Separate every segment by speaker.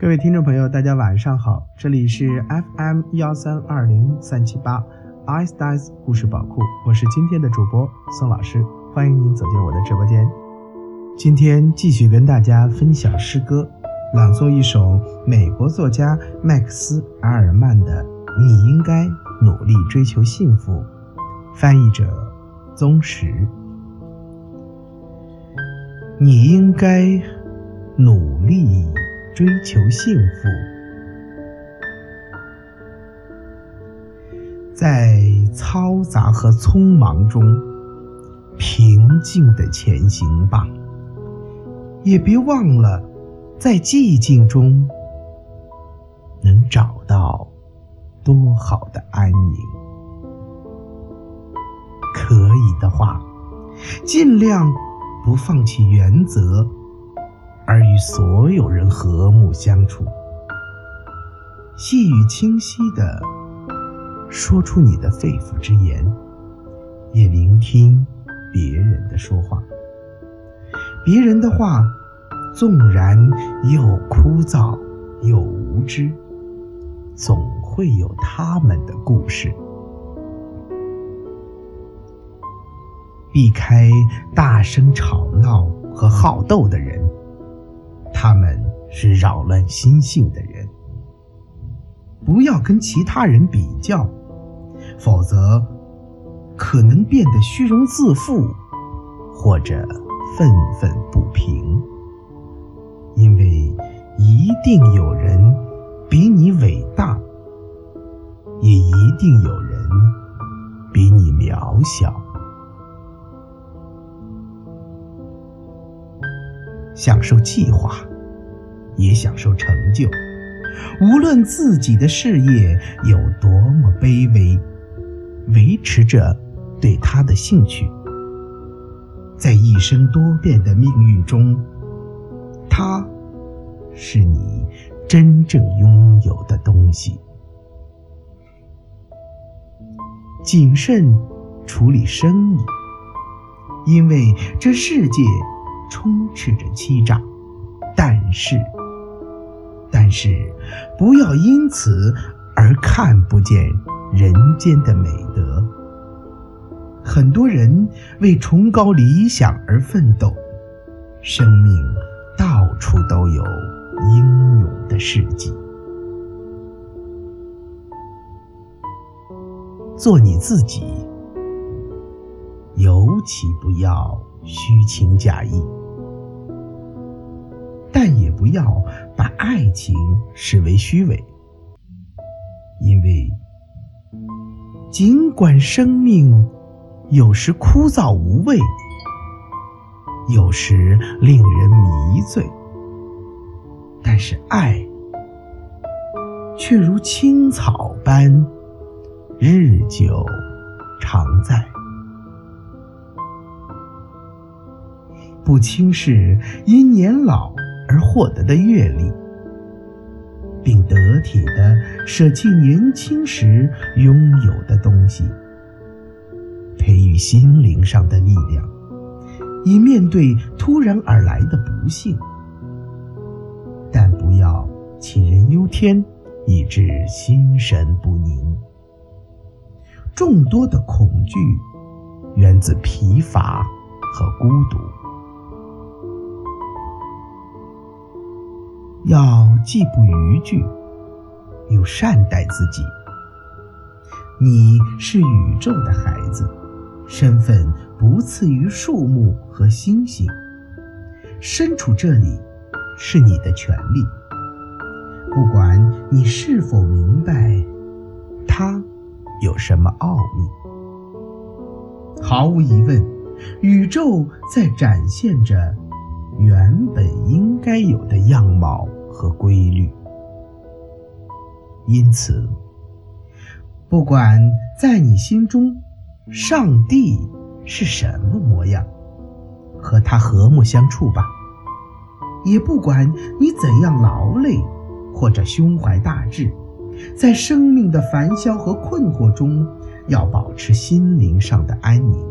Speaker 1: 各位听众朋友，大家晚上好，这里是 FM 幺三二零三七八 i s t a s 故事宝库，我是今天的主播宋老师，欢迎您走进我的直播间。今天继续跟大家分享诗歌，朗诵一首美国作家麦克斯·阿尔曼的《你应该努力追求幸福》，翻译者宗石。你应该努力。追求幸福，在嘈杂和匆忙中平静的前行吧。也别忘了，在寂静中能找到多好的安宁。可以的话，尽量不放弃原则。而与所有人和睦相处，细语清晰地说出你的肺腑之言，也聆听别人的说话。别人的话，纵然又枯燥又无知，总会有他们的故事。避开大声吵闹和好斗的人。他们是扰乱心性的人，不要跟其他人比较，否则可能变得虚荣自负，或者愤愤不平。因为一定有人比你伟大，也一定有人比你渺小。享受计划，也享受成就。无论自己的事业有多么卑微，维持着对他的兴趣。在一生多变的命运中，它是你真正拥有的东西。谨慎处理生意，因为这世界。充斥着欺诈，但是，但是，不要因此而看不见人间的美德。很多人为崇高理想而奋斗，生命到处都有英勇的事迹。做你自己，尤其不要虚情假意。要把爱情视为虚伪，因为尽管生命有时枯燥无味，有时令人迷醉，但是爱却如青草般日久常在，不轻视因年老。而获得的阅历，并得体的舍弃年轻时拥有的东西，培育心灵上的力量，以面对突然而来的不幸。但不要杞人忧天，以致心神不宁。众多的恐惧源自疲乏和孤独。要既不逾矩，又善待自己。你是宇宙的孩子，身份不次于树木和星星。身处这里是你的权利，不管你是否明白它有什么奥秘。毫无疑问，宇宙在展现着。原本应该有的样貌和规律，因此，不管在你心中，上帝是什么模样，和他和睦相处吧；也不管你怎样劳累或者胸怀大志，在生命的烦嚣和困惑中，要保持心灵上的安宁，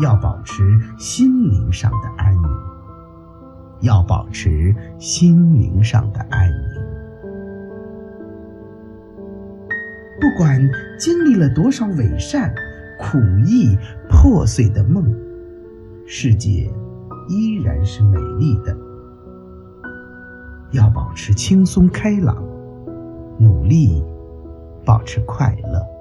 Speaker 1: 要保持心灵上的安宁。要保持心灵上的安宁。不管经历了多少伪善、苦役、破碎的梦，世界依然是美丽的。要保持轻松开朗，努力保持快乐。